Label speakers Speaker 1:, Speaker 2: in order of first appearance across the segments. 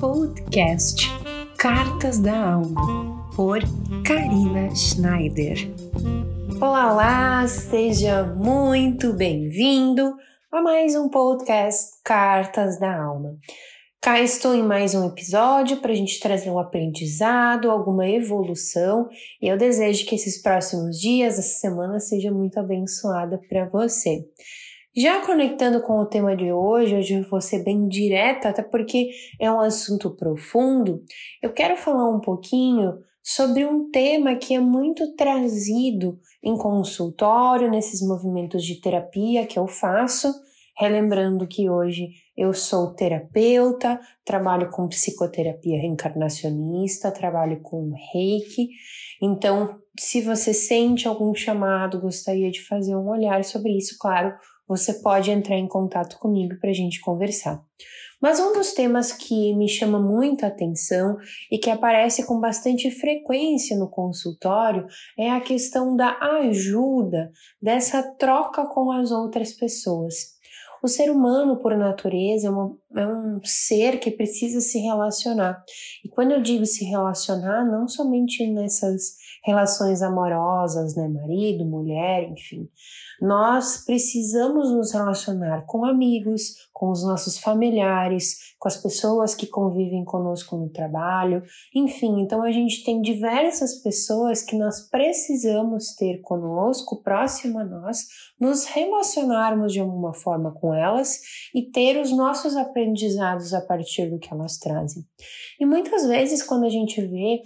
Speaker 1: Podcast Cartas da Alma, por Karina Schneider. Olá, olá, seja muito bem-vindo a mais um podcast Cartas da Alma. Cá estou em mais um episódio para a gente trazer um aprendizado, alguma evolução, e eu desejo que esses próximos dias, essa semana, seja muito abençoada para você. Já conectando com o tema de hoje, hoje eu vou ser bem direta, até porque é um assunto profundo. Eu quero falar um pouquinho sobre um tema que é muito trazido em consultório, nesses movimentos de terapia que eu faço Relembrando que hoje eu sou terapeuta, trabalho com psicoterapia reencarnacionista, trabalho com reiki. Então, se você sente algum chamado, gostaria de fazer um olhar sobre isso, claro, você pode entrar em contato comigo para a gente conversar. Mas um dos temas que me chama muito a atenção e que aparece com bastante frequência no consultório é a questão da ajuda, dessa troca com as outras pessoas. O ser humano, por natureza, é, uma, é, um ser que precisa se relacionar. E quando eu digo se relacionar, não somente nessas relações amorosas, né, marido, mulher, enfim, nós precisamos nos relacionar com amigos, com os nossos familiares, com as pessoas que convivem conosco no trabalho, enfim, então a gente tem diversas pessoas que nós precisamos ter conosco, próximo a nós, nos relacionarmos de alguma forma com elas e ter os nossos aprendizados a partir do que elas trazem. E muitas vezes, quando a gente vê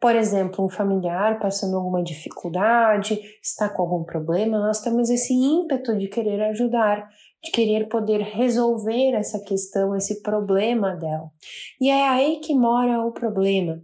Speaker 1: por exemplo, um familiar passando alguma dificuldade, está com algum problema, nós temos esse ímpeto de querer ajudar, de querer poder resolver essa questão, esse problema dela. E é aí que mora o problema.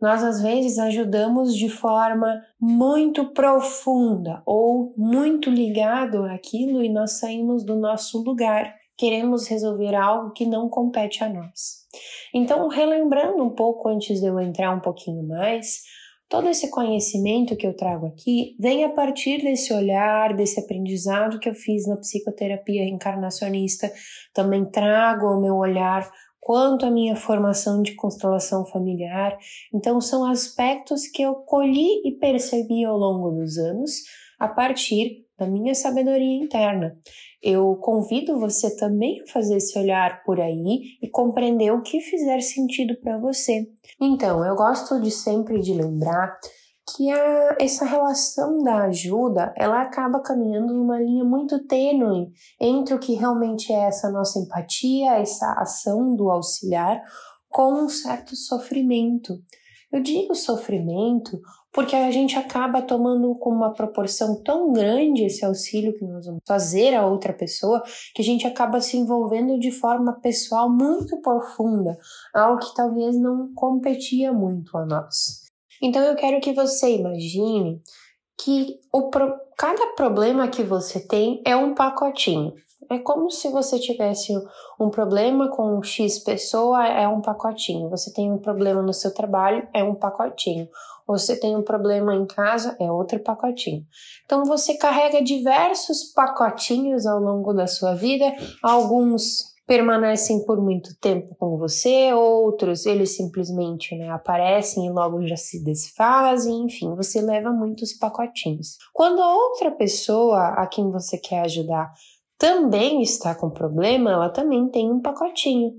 Speaker 1: Nós às vezes ajudamos de forma muito profunda ou muito ligado àquilo e nós saímos do nosso lugar queremos resolver algo que não compete a nós. Então, relembrando um pouco antes de eu entrar um pouquinho mais, todo esse conhecimento que eu trago aqui vem a partir desse olhar, desse aprendizado que eu fiz na psicoterapia reencarnacionista. Também trago o meu olhar quanto à minha formação de constelação familiar. Então, são aspectos que eu colhi e percebi ao longo dos anos a partir da minha sabedoria interna. Eu convido você também a fazer esse olhar por aí e compreender o que fizer sentido para você. Então, eu gosto de sempre de lembrar que a, essa relação da ajuda ela acaba caminhando numa linha muito tênue entre o que realmente é essa nossa empatia, essa ação do auxiliar, com um certo sofrimento. Eu digo sofrimento porque a gente acaba tomando com uma proporção tão grande esse auxílio que nós vamos fazer a outra pessoa que a gente acaba se envolvendo de forma pessoal muito profunda, algo que talvez não competia muito a nós. Então eu quero que você imagine que o pro... cada problema que você tem é um pacotinho. É como se você tivesse um problema com X pessoa, é um pacotinho. Você tem um problema no seu trabalho, é um pacotinho. Você tem um problema em casa, é outro pacotinho. Então você carrega diversos pacotinhos ao longo da sua vida, alguns permanecem por muito tempo com você, outros eles simplesmente né, aparecem e logo já se desfazem, enfim, você leva muitos pacotinhos. Quando a outra pessoa a quem você quer ajudar também está com problema, ela também tem um pacotinho.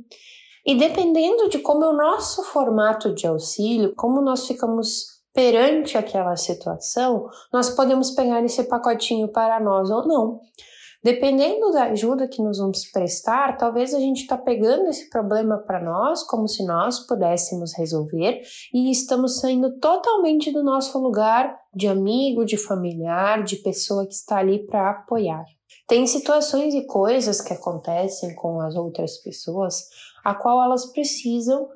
Speaker 1: E dependendo de como é o nosso formato de auxílio, como nós ficamos perante aquela situação, nós podemos pegar esse pacotinho para nós ou não. Dependendo da ajuda que nós vamos prestar, talvez a gente está pegando esse problema para nós, como se nós pudéssemos resolver, e estamos saindo totalmente do nosso lugar de amigo, de familiar, de pessoa que está ali para apoiar. Tem situações e coisas que acontecem com as outras pessoas a qual elas precisam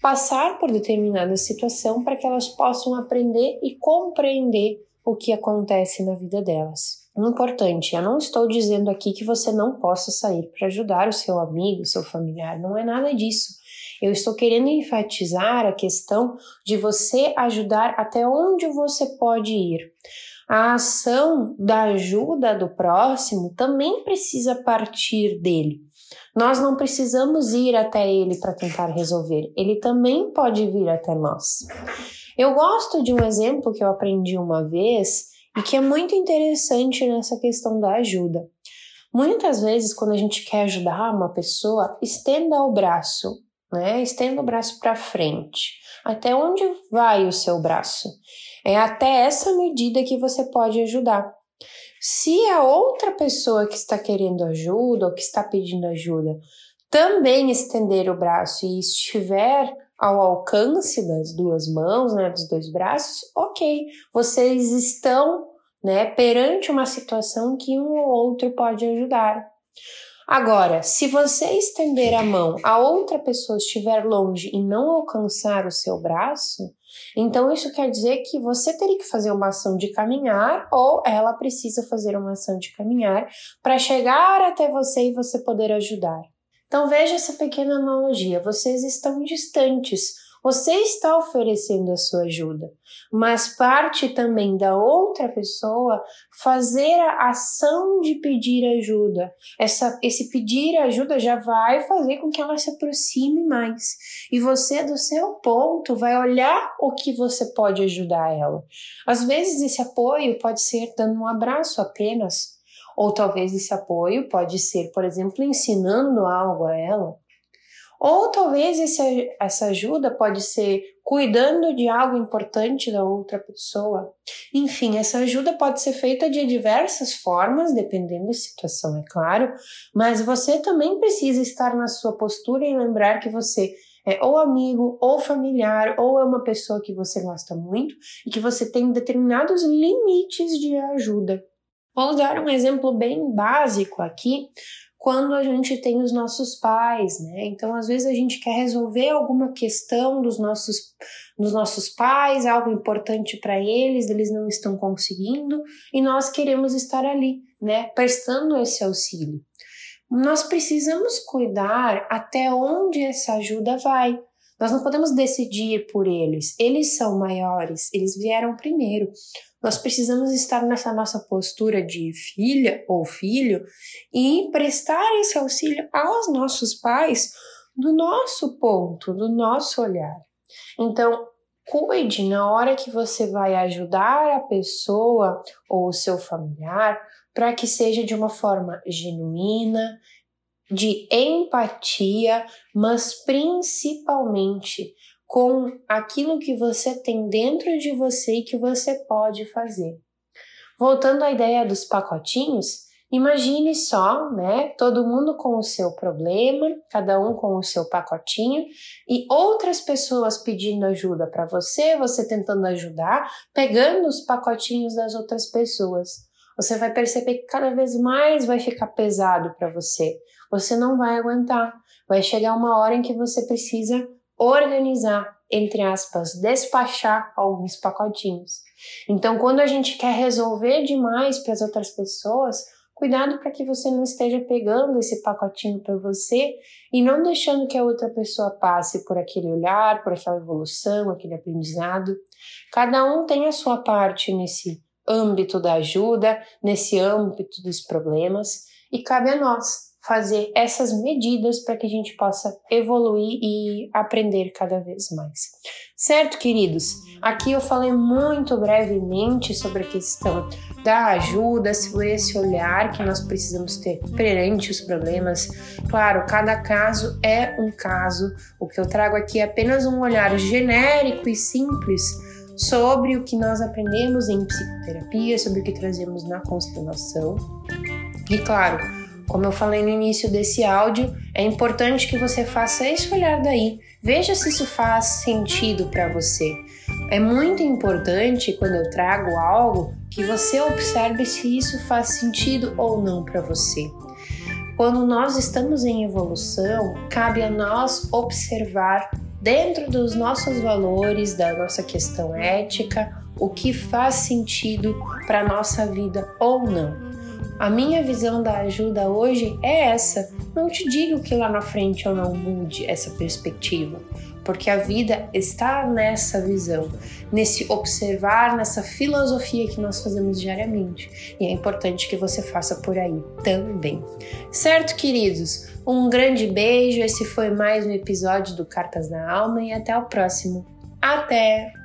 Speaker 1: passar por determinada situação para que elas possam aprender e compreender o que acontece na vida delas. Importante, eu não estou dizendo aqui que você não possa sair para ajudar o seu amigo, o seu familiar, não é nada disso. Eu estou querendo enfatizar a questão de você ajudar até onde você pode ir. A ação da ajuda do próximo também precisa partir dele. Nós não precisamos ir até ele para tentar resolver, ele também pode vir até nós. Eu gosto de um exemplo que eu aprendi uma vez e que é muito interessante nessa questão da ajuda. Muitas vezes, quando a gente quer ajudar uma pessoa, estenda o braço, né? Estenda o braço para frente. Até onde vai o seu braço? É até essa medida que você pode ajudar. Se a outra pessoa que está querendo ajuda ou que está pedindo ajuda também estender o braço e estiver ao alcance das duas mãos, né, dos dois braços, ok, vocês estão, né, perante uma situação que um ou outro pode ajudar. Agora, se você estender a mão, a outra pessoa estiver longe e não alcançar o seu braço, então isso quer dizer que você teria que fazer uma ação de caminhar ou ela precisa fazer uma ação de caminhar para chegar até você e você poder ajudar. Então veja essa pequena analogia. Vocês estão distantes. Você está oferecendo a sua ajuda, mas parte também da outra pessoa fazer a ação de pedir ajuda. Essa, esse pedir ajuda já vai fazer com que ela se aproxime mais. E você, do seu ponto, vai olhar o que você pode ajudar ela. Às vezes, esse apoio pode ser dando um abraço apenas ou talvez esse apoio pode ser, por exemplo, ensinando algo a ela. Ou talvez esse, essa ajuda pode ser cuidando de algo importante da outra pessoa. Enfim, essa ajuda pode ser feita de diversas formas, dependendo da situação, é claro, mas você também precisa estar na sua postura e lembrar que você é ou amigo, ou familiar, ou é uma pessoa que você gosta muito e que você tem determinados limites de ajuda. Vou dar um exemplo bem básico aqui, quando a gente tem os nossos pais, né? Então, às vezes a gente quer resolver alguma questão dos nossos, dos nossos pais, algo importante para eles, eles não estão conseguindo e nós queremos estar ali, né? Prestando esse auxílio. Nós precisamos cuidar até onde essa ajuda vai. Nós não podemos decidir por eles. Eles são maiores, eles vieram primeiro. Nós precisamos estar nessa nossa postura de filha ou filho e prestar esse auxílio aos nossos pais do nosso ponto, do nosso olhar. Então, cuide na hora que você vai ajudar a pessoa ou o seu familiar para que seja de uma forma genuína, de empatia, mas principalmente com aquilo que você tem dentro de você e que você pode fazer. Voltando à ideia dos pacotinhos, imagine só, né, todo mundo com o seu problema, cada um com o seu pacotinho e outras pessoas pedindo ajuda para você, você tentando ajudar, pegando os pacotinhos das outras pessoas. Você vai perceber que cada vez mais vai ficar pesado para você. Você não vai aguentar. Vai chegar uma hora em que você precisa organizar, entre aspas, despachar alguns pacotinhos. Então, quando a gente quer resolver demais para as outras pessoas, cuidado para que você não esteja pegando esse pacotinho para você e não deixando que a outra pessoa passe por aquele olhar, por aquela evolução, aquele aprendizado. Cada um tem a sua parte nesse âmbito da ajuda, nesse âmbito dos problemas, e cabe a nós fazer essas medidas para que a gente possa evoluir e aprender cada vez mais. Certo, queridos? Aqui eu falei muito brevemente sobre a questão da ajuda, esse olhar que nós precisamos ter perante os problemas. Claro, cada caso é um caso. O que eu trago aqui é apenas um olhar genérico e simples sobre o que nós aprendemos em psicoterapia, sobre o que trazemos na constelação. E claro, como eu falei no início desse áudio, é importante que você faça esse olhar daí. Veja se isso faz sentido para você. É muito importante quando eu trago algo que você observe se isso faz sentido ou não para você. Quando nós estamos em evolução, cabe a nós observar dentro dos nossos valores, da nossa questão ética, o que faz sentido para nossa vida ou não. A minha visão da ajuda hoje é essa. Não te digo que lá na frente eu não mude essa perspectiva, porque a vida está nessa visão, nesse observar, nessa filosofia que nós fazemos diariamente. E é importante que você faça por aí também. Certo, queridos? Um grande beijo. Esse foi mais um episódio do Cartas na Alma e até o próximo. Até!